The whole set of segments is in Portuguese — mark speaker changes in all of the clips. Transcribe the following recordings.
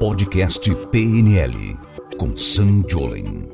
Speaker 1: Podcast PNL com Sam Jolen.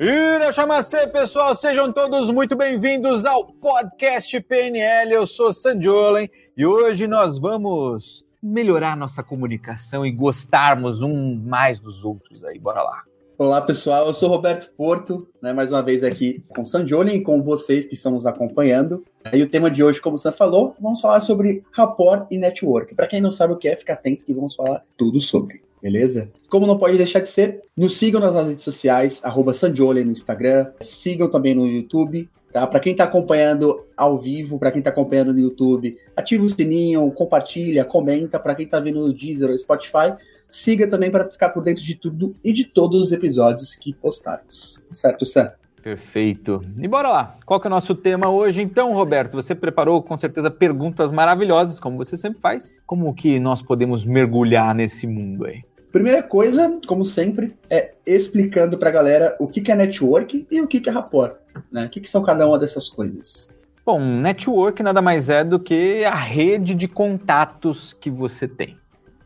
Speaker 2: Irachamacê, pessoal, sejam todos muito bem-vindos ao podcast PNL. Eu sou Sam Jolen e hoje nós vamos melhorar nossa comunicação e gostarmos um mais dos outros aí. Bora lá.
Speaker 3: Olá, pessoal. Eu sou Roberto Porto, né, mais uma vez aqui com Sanjoli e com vocês que estão nos acompanhando. E o tema de hoje, como você falou, vamos falar sobre rapport e network. Para quem não sabe o que é, fica atento que vamos falar tudo sobre. Beleza? Como não pode deixar de ser, nos sigam nas redes sociais, arroba no Instagram, sigam também no YouTube, Tá? Para quem está acompanhando ao vivo, para quem está acompanhando no YouTube, ativa o sininho, compartilha, comenta. Para quem está vendo no Deezer ou Spotify, Siga também para ficar por dentro de tudo e de todos os episódios que postarmos. Certo, Sam?
Speaker 2: Perfeito. E bora lá. Qual que é o nosso tema hoje? Então, Roberto, você preparou com certeza perguntas maravilhosas, como você sempre faz. Como que nós podemos mergulhar nesse mundo aí?
Speaker 3: Primeira coisa, como sempre, é explicando para a galera o que, que é network e o que, que é rapport. Né? O que, que são cada uma dessas coisas.
Speaker 2: Bom, network nada mais é do que a rede de contatos que você tem.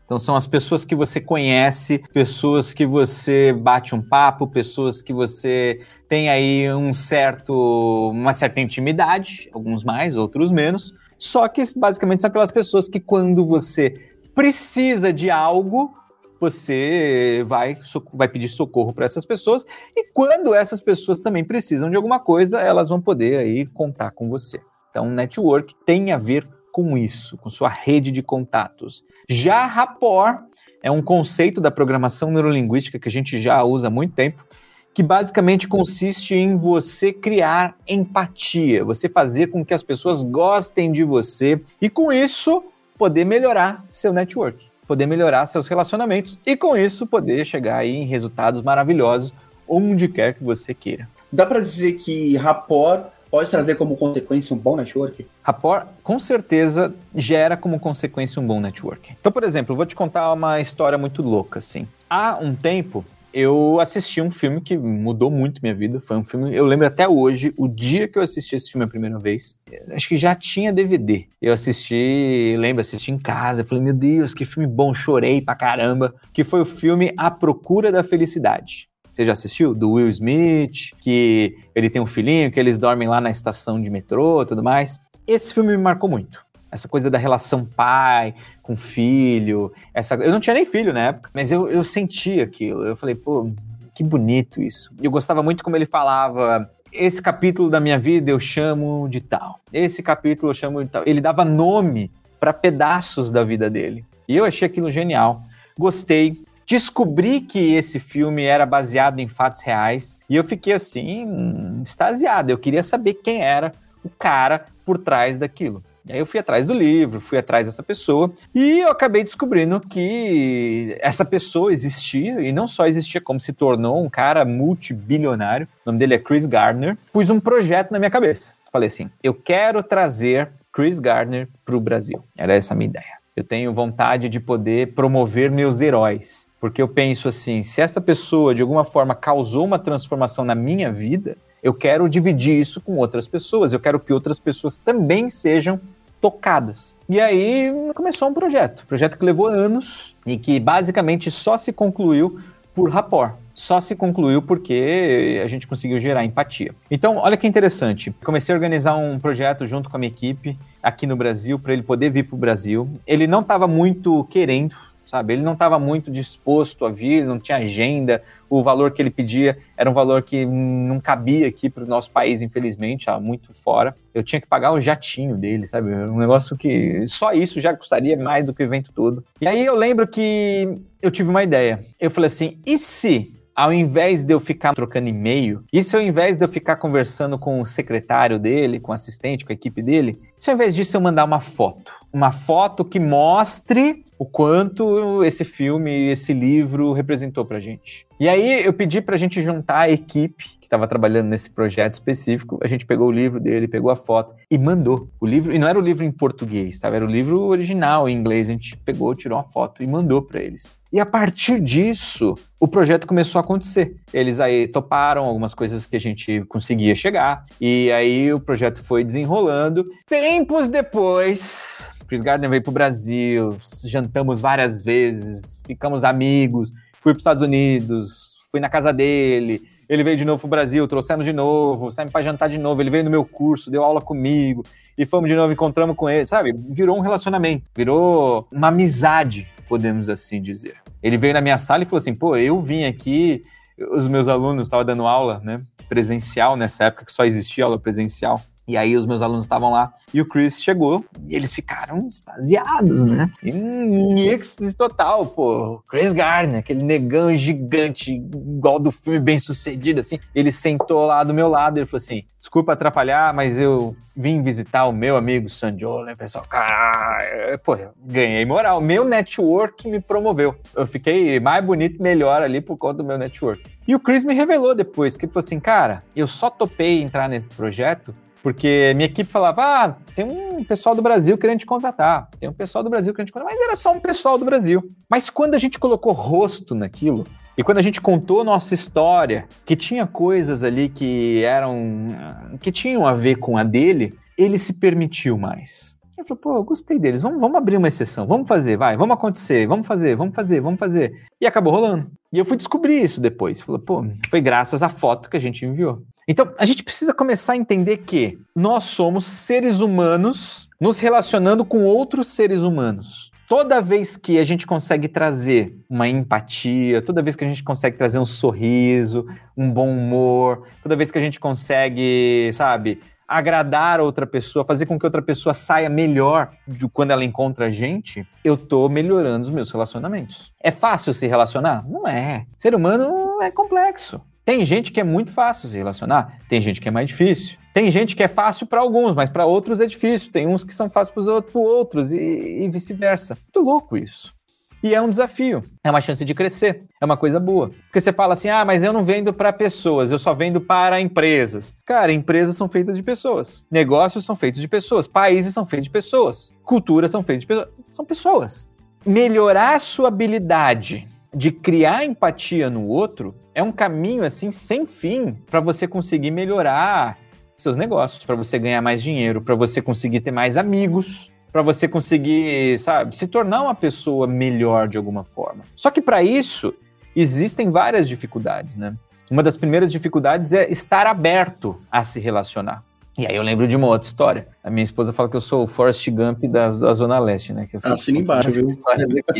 Speaker 2: Então são as pessoas que você conhece, pessoas que você bate um papo, pessoas que você tem aí um certo, uma certa intimidade, alguns mais, outros menos. Só que basicamente são aquelas pessoas que quando você precisa de algo, você vai, vai pedir socorro para essas pessoas e quando essas pessoas também precisam de alguma coisa, elas vão poder aí contar com você. Então, network tem a ver com isso, com sua rede de contatos. Já rapport é um conceito da programação neurolinguística que a gente já usa há muito tempo, que basicamente consiste em você criar empatia, você fazer com que as pessoas gostem de você e com isso poder melhorar seu network, poder melhorar seus relacionamentos e com isso poder chegar em resultados maravilhosos onde quer que você queira.
Speaker 3: Dá para dizer que rapport pode trazer como consequência um bom network?
Speaker 2: Rapport, com certeza, gera como consequência um bom network. Então, por exemplo, eu vou te contar uma história muito louca, assim. Há um tempo, eu assisti um filme que mudou muito minha vida. Foi um filme, eu lembro até hoje, o dia que eu assisti esse filme a primeira vez. Acho que já tinha DVD. Eu assisti, lembro, assisti em casa. Eu falei, meu Deus, que filme bom, chorei pra caramba. Que foi o filme A Procura da Felicidade. Você já assistiu? Do Will Smith, que ele tem um filhinho, que eles dormem lá na estação de metrô e tudo mais. Esse filme me marcou muito. Essa coisa da relação pai com filho. Essa... Eu não tinha nem filho na época, mas eu, eu senti aquilo. Eu falei, pô, que bonito isso. Eu gostava muito como ele falava. Esse capítulo da minha vida eu chamo de tal. Esse capítulo eu chamo de tal. Ele dava nome para pedaços da vida dele. E eu achei aquilo genial. Gostei, Descobri que esse filme era baseado em fatos reais e eu fiquei assim, extasiado. Eu queria saber quem era o cara por trás daquilo. E aí eu fui atrás do livro, fui atrás dessa pessoa e eu acabei descobrindo que essa pessoa existia e não só existia, como se tornou um cara multibilionário. O nome dele é Chris Gardner. Pus um projeto na minha cabeça. Falei assim: eu quero trazer Chris Gardner para o Brasil. Era essa a minha ideia. Eu tenho vontade de poder promover meus heróis. Porque eu penso assim, se essa pessoa de alguma forma causou uma transformação na minha vida, eu quero dividir isso com outras pessoas, eu quero que outras pessoas também sejam tocadas. E aí começou um projeto, um projeto que levou anos e que basicamente só se concluiu por rapport. Só se concluiu porque a gente conseguiu gerar empatia. Então, olha que interessante. Comecei a organizar um projeto junto com a minha equipe aqui no Brasil, para ele poder vir para o Brasil. Ele não estava muito querendo, sabe? Ele não estava muito disposto a vir, não tinha agenda, o valor que ele pedia era um valor que não cabia aqui para o nosso país, infelizmente, muito fora. Eu tinha que pagar o jatinho dele, sabe? Um negócio que só isso já custaria mais do que o evento todo. E aí eu lembro que eu tive uma ideia. Eu falei assim: e se ao invés de eu ficar trocando e-mail, se ao invés de eu ficar conversando com o secretário dele, com o assistente, com a equipe dele, se ao invés disso eu mandar uma foto? Uma foto que mostre o quanto esse filme, esse livro representou pra gente. E aí eu pedi pra gente juntar a equipe que estava trabalhando nesse projeto específico, a gente pegou o livro dele, pegou a foto e mandou. O livro, e não era o livro em português, tá? era o livro original em inglês. A gente pegou, tirou uma foto e mandou para eles. E a partir disso, o projeto começou a acontecer. Eles aí toparam algumas coisas que a gente conseguia chegar, e aí o projeto foi desenrolando. Tempos depois, Chris Gardner veio pro Brasil, jantamos várias vezes, ficamos amigos, fui para os Estados Unidos, fui na casa dele, ele veio de novo pro Brasil, trouxemos de novo, saímos para jantar de novo, ele veio no meu curso, deu aula comigo, e fomos de novo, encontramos com ele, sabe? Virou um relacionamento, virou uma amizade, podemos assim dizer. Ele veio na minha sala e falou assim: pô, eu vim aqui, os meus alunos estavam dando aula, né? Presencial nessa época que só existia aula presencial. E aí os meus alunos estavam lá e o Chris chegou e eles ficaram extasiados, né? Em êxtase total, pô. Chris Gardner, aquele negão gigante, igual do filme bem sucedido, assim. Ele sentou lá do meu lado e ele falou assim: desculpa atrapalhar, mas eu vim visitar o meu amigo Sanjo, né, pessoal? Cara, pô, ganhei moral. Meu network me promoveu. Eu fiquei mais bonito, melhor ali por conta do meu network. E o Chris me revelou depois que ele falou assim: cara, eu só topei entrar nesse projeto porque minha equipe falava: ah, tem um pessoal do Brasil querendo te contratar, tem um pessoal do Brasil querendo te contratar, mas era só um pessoal do Brasil. Mas quando a gente colocou rosto naquilo, e quando a gente contou nossa história, que tinha coisas ali que eram. que tinham a ver com a dele, ele se permitiu mais. Ele falou, pô, eu gostei deles, vamos, vamos abrir uma exceção, vamos fazer, vai, vamos acontecer, vamos fazer, vamos fazer, vamos fazer. E acabou rolando. E eu fui descobrir isso depois. Falou, pô, foi graças à foto que a gente enviou. Então, a gente precisa começar a entender que nós somos seres humanos nos relacionando com outros seres humanos. Toda vez que a gente consegue trazer uma empatia, toda vez que a gente consegue trazer um sorriso, um bom humor, toda vez que a gente consegue, sabe, agradar outra pessoa, fazer com que outra pessoa saia melhor do quando ela encontra a gente, eu tô melhorando os meus relacionamentos. É fácil se relacionar? Não é. Ser humano é complexo. Tem gente que é muito fácil se relacionar, tem gente que é mais difícil. Tem gente que é fácil para alguns, mas para outros é difícil. Tem uns que são fáceis para os outros, e, e vice-versa. Muito louco isso. E é um desafio, é uma chance de crescer, é uma coisa boa. Porque você fala assim: ah, mas eu não vendo para pessoas, eu só vendo para empresas. Cara, empresas são feitas de pessoas, negócios são feitos de pessoas, países são feitos de pessoas, culturas são feitas de pessoas. São pessoas. Melhorar a sua habilidade de criar empatia no outro é um caminho assim sem fim para você conseguir melhorar seus negócios, para você ganhar mais dinheiro, para você conseguir ter mais amigos, para você conseguir, sabe, se tornar uma pessoa melhor de alguma forma. Só que para isso existem várias dificuldades, né? Uma das primeiras dificuldades é estar aberto a se relacionar. E aí eu lembro de uma outra história. A minha esposa fala que eu sou o Forrest Gump da, da Zona Leste, né? Que eu
Speaker 3: Assina embaixo, viu?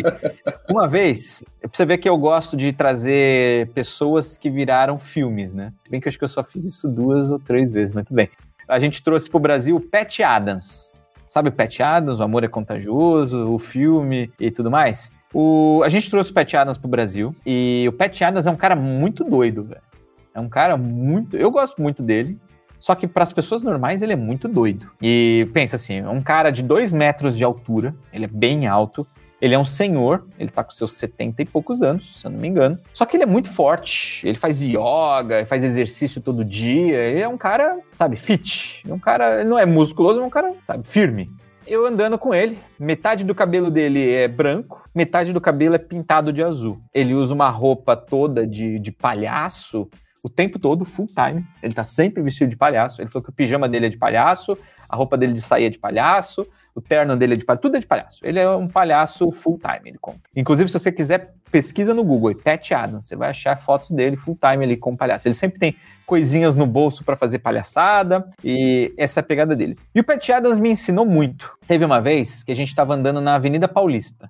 Speaker 2: uma vez, pra você ver que eu gosto de trazer pessoas que viraram filmes, né? Bem que eu acho que eu só fiz isso duas ou três vezes, mas tudo bem. A gente trouxe pro Brasil Pat Adams. Sabe Pat Adams, O Amor é Contagioso, o filme e tudo mais? O, a gente trouxe o Pat Adams pro Brasil e o Pat Adams é um cara muito doido, velho. É um cara muito. Eu gosto muito dele. Só que para as pessoas normais ele é muito doido. E pensa assim, um cara de dois metros de altura, ele é bem alto, ele é um senhor, ele tá com seus 70 e poucos anos, se eu não me engano. Só que ele é muito forte, ele faz yoga, faz exercício todo dia, ele é um cara, sabe, fit. É um cara, ele não é musculoso, é um cara, sabe, firme. Eu andando com ele, metade do cabelo dele é branco, metade do cabelo é pintado de azul. Ele usa uma roupa toda de, de palhaço, o tempo todo, full time. Ele tá sempre vestido de palhaço. Ele falou que o pijama dele é de palhaço, a roupa dele de sair é de palhaço, o terno dele é de palhaço, tudo é de palhaço. Ele é um palhaço full time, ele conta. Inclusive, se você quiser, pesquisa no Google, Pat Adams, você vai achar fotos dele full time ali com palhaço. Ele sempre tem coisinhas no bolso para fazer palhaçada e essa é a pegada dele. E o Pat Adams me ensinou muito. Teve uma vez que a gente estava andando na Avenida Paulista.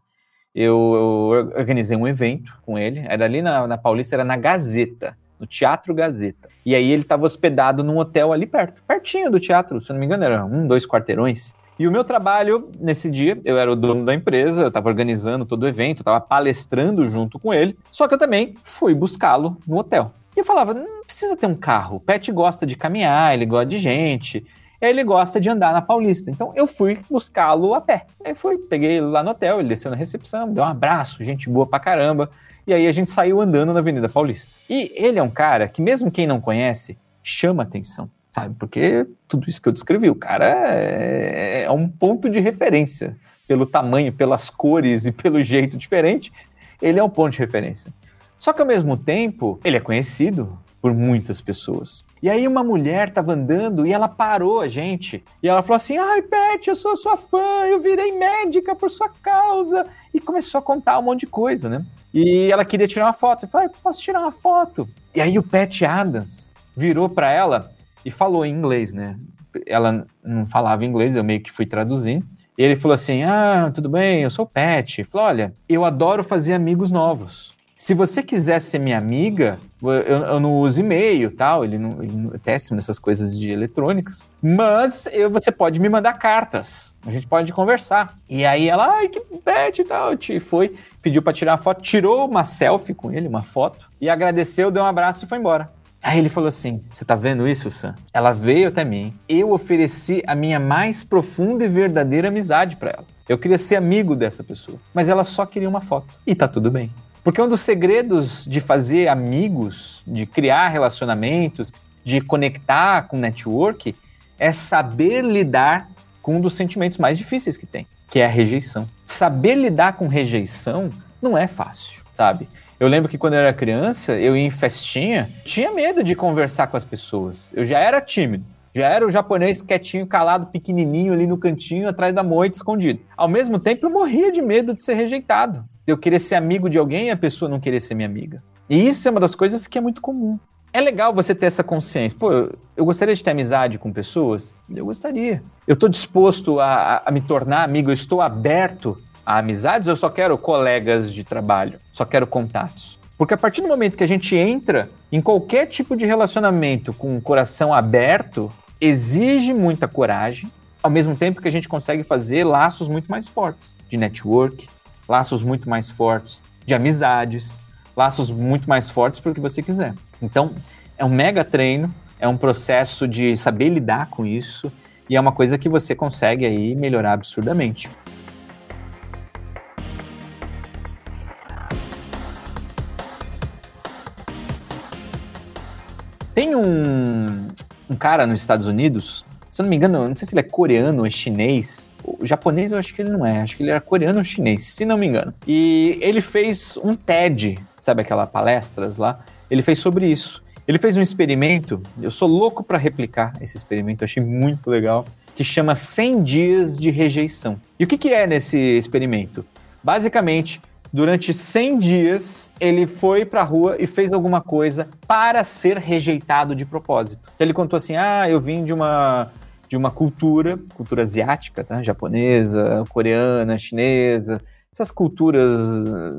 Speaker 2: Eu, eu, organizei um evento com ele, era ali na, na Paulista, era na Gazeta no Teatro Gazeta. E aí ele estava hospedado num hotel ali perto, pertinho do teatro, se eu não me engano, era um, dois quarteirões. E o meu trabalho nesse dia, eu era o dono da empresa, eu estava organizando todo o evento, estava palestrando junto com ele, só que eu também fui buscá-lo no hotel. E eu falava, não precisa ter um carro, o Pet gosta de caminhar, ele gosta de gente, ele gosta de andar na Paulista. Então eu fui buscá-lo a pé. Aí fui, peguei ele lá no hotel, ele desceu na recepção, deu um abraço, gente boa pra caramba. E aí a gente saiu andando na Avenida Paulista. E ele é um cara que, mesmo quem não conhece, chama atenção, sabe? Porque tudo isso que eu descrevi, o cara é, é um ponto de referência. Pelo tamanho, pelas cores e pelo jeito diferente, ele é um ponto de referência. Só que ao mesmo tempo, ele é conhecido por muitas pessoas. E aí uma mulher estava andando e ela parou a gente. E ela falou assim: "Ai, Pet, eu sou sua fã, eu virei médica por sua causa". E começou a contar um monte de coisa, né? E ela queria tirar uma foto. Eu falei: "Posso tirar uma foto?". E aí o Pet Adams virou para ela e falou em inglês, né? Ela não falava inglês, eu meio que fui traduzindo. E ele falou assim: Ah, tudo bem, eu sou o Pet. Falou: Olha, eu adoro fazer amigos novos. Se você quiser ser minha amiga, eu, eu não uso e-mail tal, ele não, ele é péssimo nessas coisas de eletrônicas, mas eu, você pode me mandar cartas, a gente pode conversar. E aí ela, ai, que pet e tal, te foi, pediu para tirar a foto, tirou uma selfie com ele, uma foto, e agradeceu, deu um abraço e foi embora. Aí ele falou assim: Você tá vendo isso, Sam? Ela veio até mim. Eu ofereci a minha mais profunda e verdadeira amizade para ela. Eu queria ser amigo dessa pessoa, mas ela só queria uma foto. E tá tudo bem. Porque um dos segredos de fazer amigos, de criar relacionamentos, de conectar com network, é saber lidar com um dos sentimentos mais difíceis que tem, que é a rejeição. Saber lidar com rejeição não é fácil, sabe? Eu lembro que quando eu era criança, eu ia em festinha, tinha medo de conversar com as pessoas. Eu já era tímido. Já era o japonês quietinho, calado, pequenininho ali no cantinho, atrás da moita, escondido. Ao mesmo tempo, eu morria de medo de ser rejeitado eu querer ser amigo de alguém e a pessoa não querer ser minha amiga. E isso é uma das coisas que é muito comum. É legal você ter essa consciência. Pô, eu, gostaria de ter amizade com pessoas? Eu gostaria. Eu estou disposto a, a, me tornar amigo, eu estou aberto a amizades eu só quero colegas de trabalho? Só quero contatos? Porque a partir do momento que a gente entra em qualquer tipo de relacionamento com o coração aberto, exige muita coragem, ao mesmo tempo que a gente consegue fazer laços muito mais fortes de network, laços muito mais fortes de amizades, laços muito mais fortes para o que você quiser. Então, é um mega treino, é um processo de saber lidar com isso e é uma coisa que você consegue aí melhorar absurdamente. Cara nos Estados Unidos, se eu não me engano, não sei se ele é coreano ou é chinês, o japonês eu acho que ele não é, acho que ele era coreano ou chinês, se não me engano. E ele fez um TED, sabe aquela palestras lá? Ele fez sobre isso. Ele fez um experimento, eu sou louco para replicar esse experimento, achei muito legal, que chama 100 dias de rejeição. E o que, que é nesse experimento? Basicamente, durante 100 dias, ele foi para a rua e fez alguma coisa para ser rejeitado de propósito. Ele contou assim: ah, eu vim de uma de uma cultura, cultura asiática, tá? japonesa, coreana, chinesa, essas culturas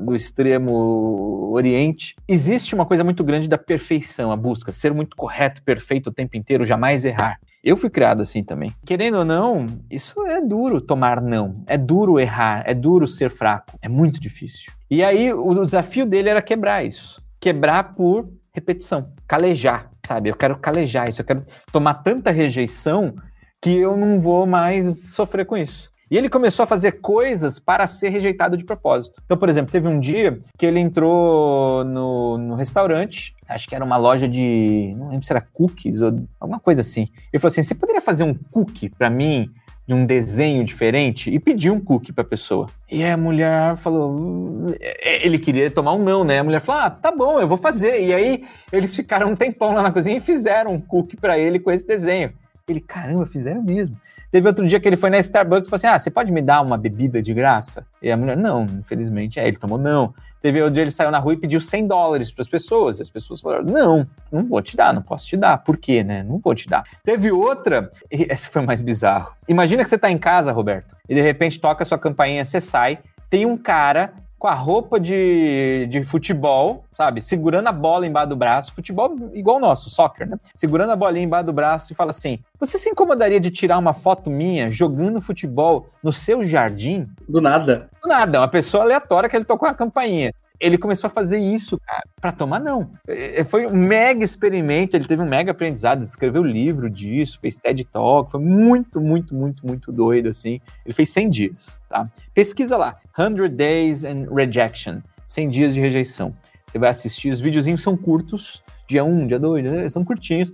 Speaker 2: do extremo oriente, existe uma coisa muito grande da perfeição, a busca, ser muito correto, perfeito o tempo inteiro, jamais errar. Eu fui criado assim também. Querendo ou não, isso é duro tomar não, é duro errar, é duro ser fraco, é muito difícil. E aí o desafio dele era quebrar isso, quebrar por repetição, calejar, sabe? Eu quero calejar isso, eu quero tomar tanta rejeição que eu não vou mais sofrer com isso. E ele começou a fazer coisas para ser rejeitado de propósito. Então, por exemplo, teve um dia que ele entrou no, no restaurante, acho que era uma loja de. Não lembro se era cookies ou alguma coisa assim. Ele falou assim: você poderia fazer um cookie para mim? de um desenho diferente e pediu um cookie para a pessoa. E a mulher falou, é, ele queria tomar um não, né? A mulher falou: "Ah, tá bom, eu vou fazer". E aí eles ficaram um tempão lá na cozinha e fizeram um cookie para ele com esse desenho. Ele, caramba, fizeram mesmo. Teve outro dia que ele foi na Starbucks e falou assim: Ah, você pode me dar uma bebida de graça? E a mulher, não, infelizmente. Aí ele tomou não. Teve outro dia ele saiu na rua e pediu 100 dólares para as pessoas. E as pessoas falaram: Não, não vou te dar, não posso te dar. Por quê, né? Não vou te dar. Teve outra, e essa foi mais bizarro. Imagina que você está em casa, Roberto, e de repente toca a sua campainha, você sai, tem um cara com a roupa de, de futebol, sabe? Segurando a bola embaixo do braço, futebol igual o nosso, soccer, né? Segurando a bolinha embaixo do braço e fala assim: Você se incomodaria de tirar uma foto minha jogando futebol no seu jardim?
Speaker 3: Do nada.
Speaker 2: Do nada, uma pessoa aleatória que ele tocou a campainha. Ele começou a fazer isso, pra tomar não. É, foi um mega experimento, ele teve um mega aprendizado, escreveu livro disso, fez TED Talk, foi muito, muito, muito, muito doido, assim. Ele fez 100 dias, tá? Pesquisa lá, 100 Days and Rejection, 100 dias de rejeição. Você vai assistir, os videozinhos são curtos, dia 1, um, dia 2, são curtinhos,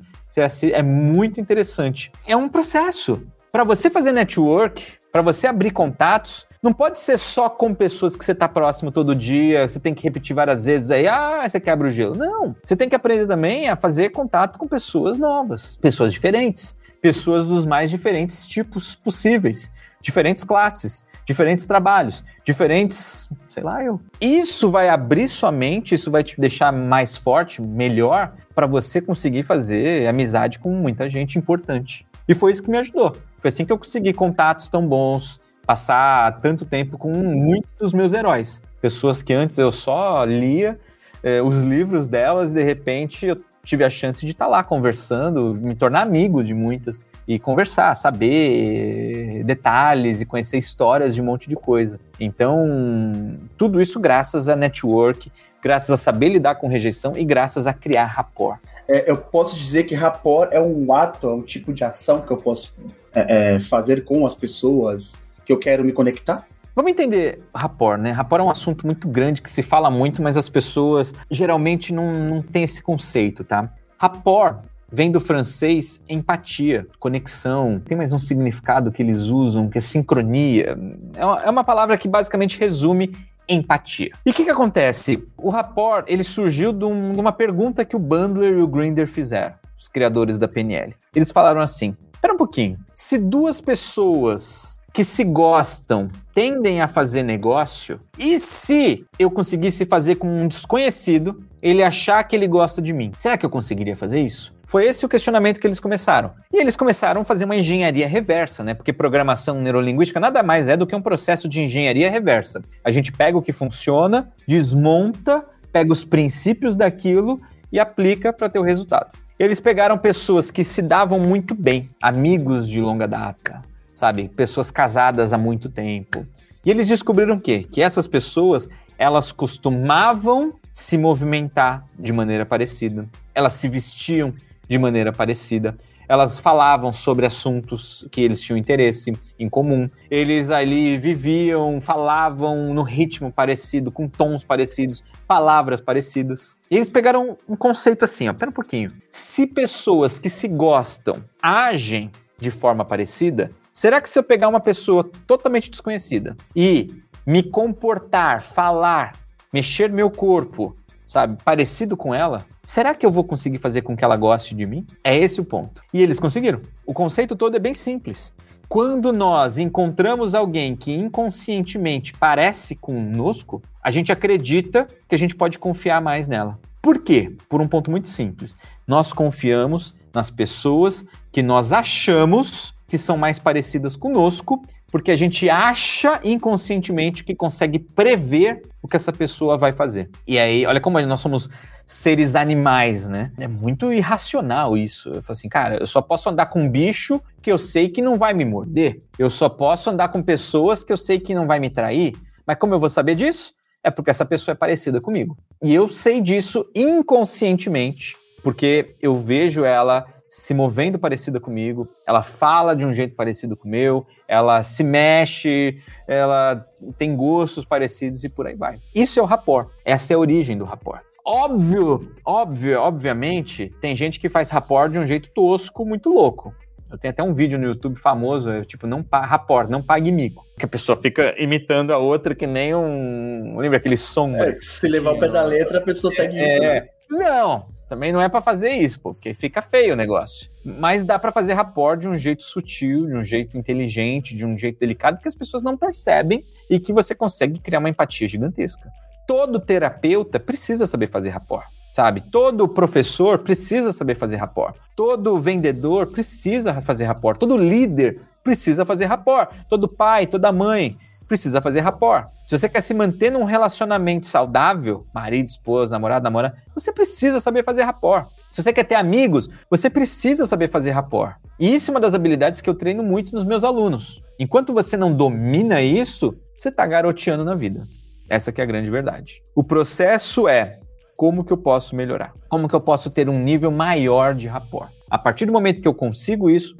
Speaker 2: é muito interessante. É um processo. Para você fazer network, para você abrir contatos, não pode ser só com pessoas que você está próximo todo dia, você tem que repetir várias vezes aí, ah, você quebra o gelo. Não. Você tem que aprender também a fazer contato com pessoas novas, pessoas diferentes, pessoas dos mais diferentes tipos possíveis, diferentes classes, diferentes trabalhos, diferentes, sei lá, eu. Isso vai abrir sua mente, isso vai te deixar mais forte, melhor, para você conseguir fazer amizade com muita gente importante. E foi isso que me ajudou. Foi assim que eu consegui contatos tão bons, passar tanto tempo com muitos dos meus heróis. Pessoas que antes eu só lia eh, os livros delas e de repente eu tive a chance de estar tá lá conversando, me tornar amigo de muitas e conversar, saber detalhes e conhecer histórias de um monte de coisa. Então, tudo isso graças a network, graças a saber lidar com rejeição e graças a criar rapport.
Speaker 3: É, eu posso dizer que rapport é um ato, é um tipo de ação que eu posso é, é, fazer com as pessoas que eu quero me conectar?
Speaker 2: Vamos entender rapport, né? Rapport é um assunto muito grande que se fala muito, mas as pessoas geralmente não, não têm esse conceito, tá? Rapport vem do francês empatia, conexão. Tem mais um significado que eles usam, que é sincronia. É uma, é uma palavra que basicamente resume empatia. E o que, que acontece? O rapport ele surgiu de, um, de, uma pergunta que o Bandler e o Grinder fizeram, os criadores da PNL. Eles falaram assim: espera um pouquinho, se duas pessoas que se gostam tendem a fazer negócio, e se eu conseguisse fazer com um desconhecido, ele achar que ele gosta de mim, será que eu conseguiria fazer isso? Foi esse o questionamento que eles começaram. E eles começaram a fazer uma engenharia reversa, né? Porque programação neurolinguística nada mais é do que um processo de engenharia reversa. A gente pega o que funciona, desmonta, pega os princípios daquilo e aplica para ter o resultado. Eles pegaram pessoas que se davam muito bem, amigos de longa data, sabe? Pessoas casadas há muito tempo. E eles descobriram o quê? Que essas pessoas, elas costumavam se movimentar de maneira parecida. Elas se vestiam de maneira parecida. Elas falavam sobre assuntos que eles tinham interesse em comum. Eles ali viviam, falavam no ritmo parecido, com tons parecidos, palavras parecidas. E eles pegaram um conceito assim, ó, pera um pouquinho. Se pessoas que se gostam agem de forma parecida, será que se eu pegar uma pessoa totalmente desconhecida e me comportar, falar, mexer meu corpo, sabe, parecido com ela, será que eu vou conseguir fazer com que ela goste de mim? É esse o ponto. E eles conseguiram. O conceito todo é bem simples. Quando nós encontramos alguém que inconscientemente parece conosco, a gente acredita que a gente pode confiar mais nela. Por quê? Por um ponto muito simples. Nós confiamos nas pessoas que nós achamos que são mais parecidas conosco porque a gente acha inconscientemente que consegue prever o que essa pessoa vai fazer. E aí, olha como nós somos seres animais, né? É muito irracional isso. Eu falo assim, cara, eu só posso andar com um bicho que eu sei que não vai me morder. Eu só posso andar com pessoas que eu sei que não vai me trair. Mas como eu vou saber disso? É porque essa pessoa é parecida comigo. E eu sei disso inconscientemente, porque eu vejo ela se movendo parecida comigo, ela fala de um jeito parecido com o meu, ela se mexe, ela tem gostos parecidos e por aí vai. Isso é o rapport. Essa é a origem do rapport. Óbvio, óbvio, obviamente, tem gente que faz rapport de um jeito tosco, muito louco. Eu tenho até um vídeo no YouTube famoso, é, tipo, não rapport, não pague mico. Que a pessoa fica imitando a outra que nem um. Lembra aquele som?
Speaker 3: É, se levar o pé da letra, a pessoa segue é, isso. Né?
Speaker 2: Não, também não é para fazer isso, porque fica feio o negócio. Mas dá para fazer rapport de um jeito sutil, de um jeito inteligente, de um jeito delicado que as pessoas não percebem e que você consegue criar uma empatia gigantesca. Todo terapeuta precisa saber fazer rapport sabe? Todo professor precisa saber fazer rapport. Todo vendedor precisa fazer rapport. Todo líder precisa fazer rapport. Todo pai, toda mãe precisa fazer rapport. Se você quer se manter num relacionamento saudável, marido, esposa, namorado, namorada, você precisa saber fazer rapport. Se você quer ter amigos, você precisa saber fazer rapport. E isso é uma das habilidades que eu treino muito nos meus alunos. Enquanto você não domina isso, você está garoteando na vida. Essa que é a grande verdade. O processo é como que eu posso melhorar? Como que eu posso ter um nível maior de rapport? A partir do momento que eu consigo isso,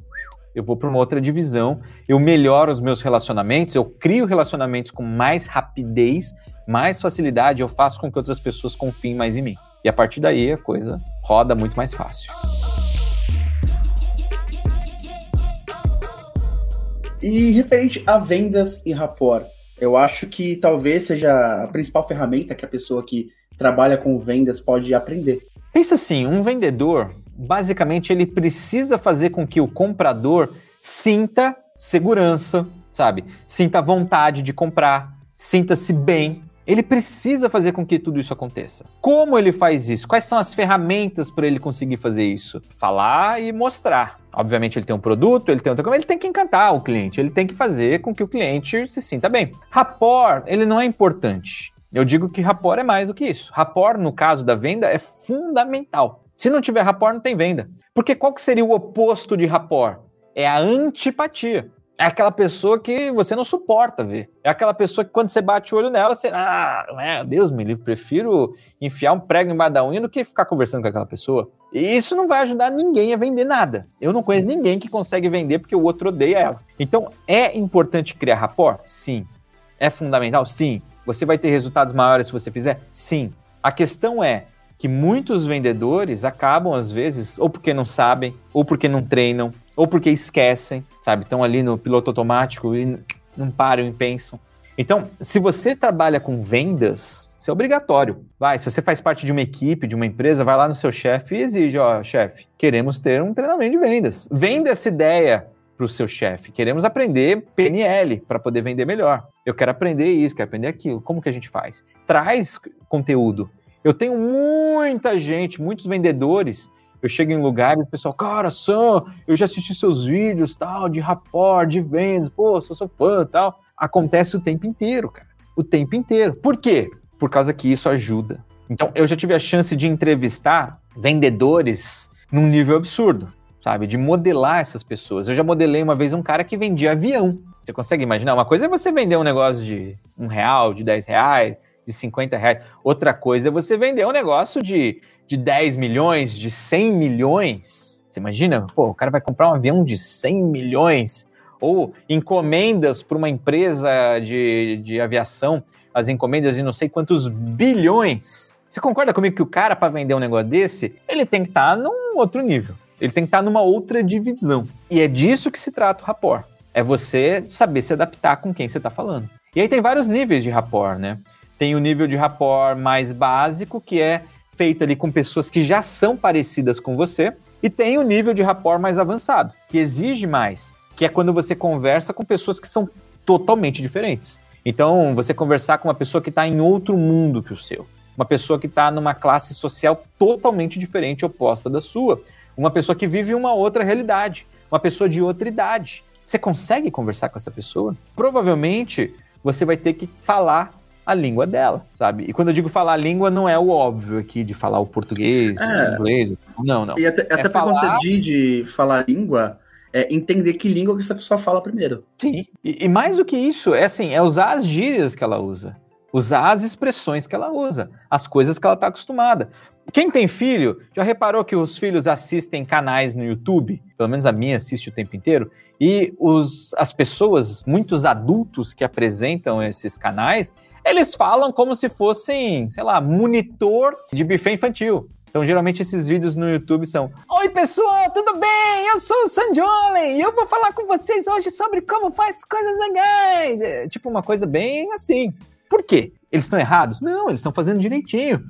Speaker 2: eu vou para uma outra divisão, eu melhoro os meus relacionamentos, eu crio relacionamentos com mais rapidez, mais facilidade, eu faço com que outras pessoas confiem mais em mim. E a partir daí a coisa roda muito mais fácil.
Speaker 3: E referente a vendas e rapport, eu acho que talvez seja a principal ferramenta que a pessoa que trabalha com vendas pode aprender.
Speaker 2: Pensa assim, um vendedor, basicamente ele precisa fazer com que o comprador sinta segurança, sabe? Sinta vontade de comprar, sinta-se bem. Ele precisa fazer com que tudo isso aconteça. Como ele faz isso? Quais são as ferramentas para ele conseguir fazer isso? Falar e mostrar. Obviamente ele tem um produto, ele tem outra coisa, ele tem que encantar o cliente, ele tem que fazer com que o cliente se sinta bem. Rapport, ele não é importante. Eu digo que rapport é mais do que isso. Rapport, no caso da venda, é fundamental. Se não tiver rapport, não tem venda. Porque qual que seria o oposto de rapport? É a antipatia. É aquela pessoa que você não suporta ver. É aquela pessoa que quando você bate o olho nela, você. Ah, meu Deus me livre, prefiro enfiar um prego embaixo da unha do que ficar conversando com aquela pessoa. E isso não vai ajudar ninguém a vender nada. Eu não conheço ninguém que consegue vender porque o outro odeia ela. Então, é importante criar rapport? Sim. É fundamental? Sim. Você vai ter resultados maiores se você fizer? Sim. A questão é que muitos vendedores acabam, às vezes, ou porque não sabem, ou porque não treinam, ou porque esquecem, sabe? Estão ali no piloto automático e não param e pensam. Então, se você trabalha com vendas, isso é obrigatório. Vai, se você faz parte de uma equipe, de uma empresa, vai lá no seu chefe e exige, ó, chefe, queremos ter um treinamento de vendas. Venda essa ideia para o seu chefe. Queremos aprender PNL para poder vender melhor. Eu quero aprender isso, quero aprender aquilo. Como que a gente faz? Traz conteúdo. Eu tenho muita gente, muitos vendedores. Eu chego em lugares, o pessoal, cara, Sam, eu já assisti seus vídeos, tal, de rapport, de vendas, pô, sou seu fã, tal. Acontece o tempo inteiro, cara. O tempo inteiro. Por quê? Por causa que isso ajuda. Então, eu já tive a chance de entrevistar vendedores num nível absurdo sabe? De modelar essas pessoas. Eu já modelei uma vez um cara que vendia avião. Você consegue imaginar? Uma coisa é você vender um negócio de um real, de 10 reais, de 50 reais. Outra coisa é você vender um negócio de, de 10 milhões, de 100 milhões. Você imagina? Pô, o cara vai comprar um avião de 100 milhões. Ou encomendas para uma empresa de, de aviação, as encomendas de não sei quantos bilhões. Você concorda comigo que o cara, para vender um negócio desse, ele tem que estar tá num outro nível. Ele tem que estar numa outra divisão. E é disso que se trata o rapport. É você saber se adaptar com quem você está falando. E aí tem vários níveis de rapport, né? Tem o nível de rapport mais básico, que é feito ali com pessoas que já são parecidas com você, e tem o nível de rapport mais avançado, que exige mais, que é quando você conversa com pessoas que são totalmente diferentes. Então, você conversar com uma pessoa que está em outro mundo que o seu, uma pessoa que está numa classe social totalmente diferente, oposta da sua, uma pessoa que vive uma outra realidade, uma pessoa de outra idade. Você consegue conversar com essa pessoa? Provavelmente você vai ter que falar a língua dela, sabe? E quando eu digo falar a língua, não é o óbvio aqui de falar o português, é. o inglês. Não, não.
Speaker 3: E até, é até falar... quando você diz de falar a língua, é entender que língua que essa pessoa fala primeiro.
Speaker 2: Sim. E, e mais do que isso, é assim, é usar as gírias que ela usa usar as expressões que ela usa, as coisas que ela está acostumada. Quem tem filho, já reparou que os filhos assistem canais no YouTube? Pelo menos a minha assiste o tempo inteiro. E os, as pessoas, muitos adultos que apresentam esses canais, eles falam como se fossem, sei lá, monitor de buffet infantil. Então, geralmente, esses vídeos no YouTube são: Oi, pessoal, tudo bem? Eu sou o Sanjolen e eu vou falar com vocês hoje sobre como faz coisas legais. É tipo uma coisa bem assim. Por quê? Eles estão errados? Não, eles estão fazendo direitinho.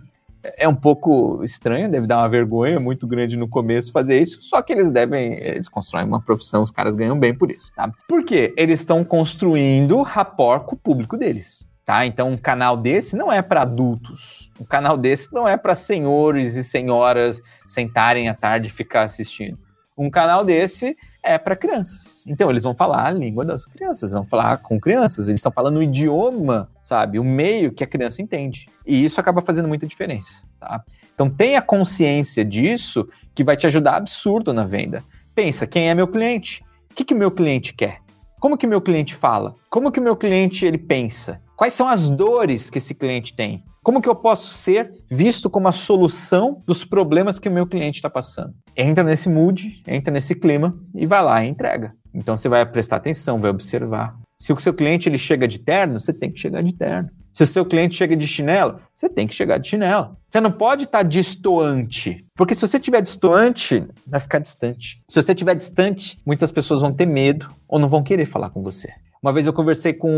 Speaker 2: É um pouco estranho, deve dar uma vergonha muito grande no começo fazer isso, só que eles devem, eles constroem uma profissão, os caras ganham bem por isso, tá? Por quê? Eles estão construindo rapport com o público deles. Tá? Então, um canal desse não é para adultos. Um canal desse não é para senhores e senhoras sentarem à tarde e ficar assistindo. Um canal desse é para crianças. Então, eles vão falar a língua das crianças, vão falar com crianças, eles estão falando o idioma, sabe? O meio que a criança entende. E isso acaba fazendo muita diferença, tá? Então, tenha consciência disso que vai te ajudar absurdo na venda. Pensa, quem é meu cliente? O que, o meu cliente quer? Como que meu cliente fala? Como que o meu cliente ele pensa? Quais são as dores que esse cliente tem? Como que eu posso ser visto como a solução dos problemas que o meu cliente está passando? Entra nesse mood, entra nesse clima e vai lá e entrega. Então você vai prestar atenção, vai observar. Se o seu cliente ele chega de terno, você tem que chegar de terno. Se o seu cliente chega de chinelo, você tem que chegar de chinelo. Você não pode estar tá distoante, porque se você estiver distoante, vai ficar distante. Se você estiver distante, muitas pessoas vão ter medo ou não vão querer falar com você. Uma vez eu conversei com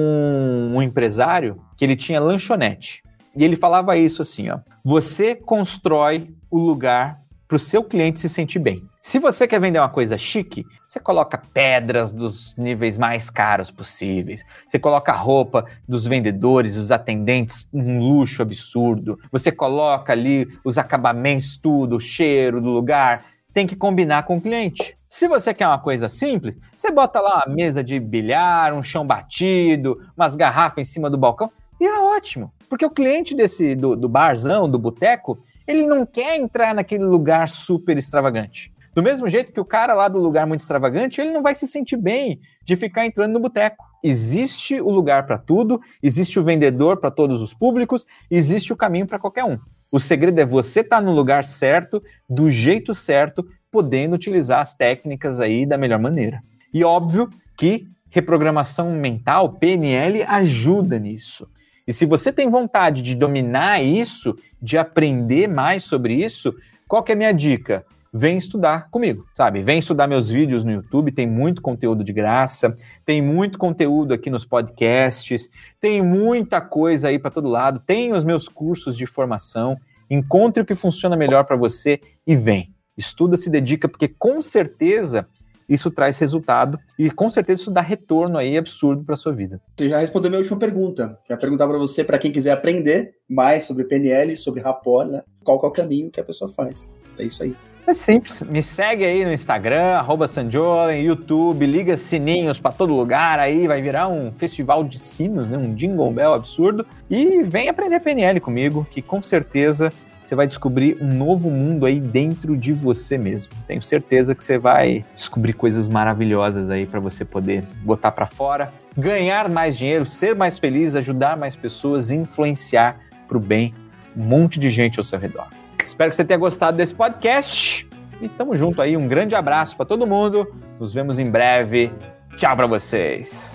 Speaker 2: um empresário que ele tinha lanchonete. E ele falava isso assim, ó: "Você constrói o lugar para o seu cliente se sentir bem. Se você quer vender uma coisa chique, você coloca pedras dos níveis mais caros possíveis. Você coloca roupa dos vendedores, dos atendentes, um luxo absurdo. Você coloca ali os acabamentos, tudo, o cheiro do lugar. Tem que combinar com o cliente. Se você quer uma coisa simples, você bota lá uma mesa de bilhar, um chão batido, umas garrafas em cima do balcão, e é ótimo. Porque o cliente desse do, do barzão, do boteco, ele não quer entrar naquele lugar super extravagante. Do mesmo jeito que o cara lá do lugar muito extravagante, ele não vai se sentir bem de ficar entrando no boteco. Existe o lugar para tudo, existe o vendedor para todos os públicos, existe o caminho para qualquer um. O segredo é você estar tá no lugar certo, do jeito certo, podendo utilizar as técnicas aí da melhor maneira. E óbvio que reprogramação mental, PNL, ajuda nisso. E se você tem vontade de dominar isso, de aprender mais sobre isso, qual que é a minha dica? Vem estudar comigo, sabe? Vem estudar meus vídeos no YouTube, tem muito conteúdo de graça, tem muito conteúdo aqui nos podcasts, tem muita coisa aí para todo lado, tem os meus cursos de formação. Encontre o que funciona melhor para você e vem estuda, se dedica, porque com certeza isso traz resultado e com certeza isso dá retorno aí absurdo para sua vida.
Speaker 3: Você já respondeu minha última pergunta. Quero perguntar para você, para quem quiser aprender mais sobre PNL, sobre rapport, né? qual é o caminho que a pessoa faz. É isso aí.
Speaker 2: É simples. Me segue aí no Instagram, arroba Sanjolen, YouTube, liga sininhos para todo lugar aí, vai virar um festival de sinos, né? Um jingle bell absurdo. E vem aprender PNL comigo, que com certeza você vai descobrir um novo mundo aí dentro de você mesmo. Tenho certeza que você vai descobrir coisas maravilhosas aí para você poder botar para fora, ganhar mais dinheiro, ser mais feliz, ajudar mais pessoas, influenciar para o bem um monte de gente ao seu redor. Espero que você tenha gostado desse podcast e tamo junto aí. Um grande abraço para todo mundo. Nos vemos em breve. Tchau para vocês.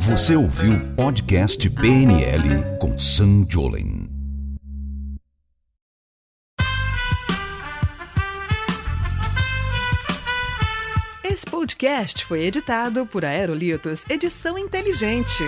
Speaker 1: Você ouviu o podcast PNL com Sam Jolin.
Speaker 4: Esse podcast foi editado por Aerolitos Edição Inteligente.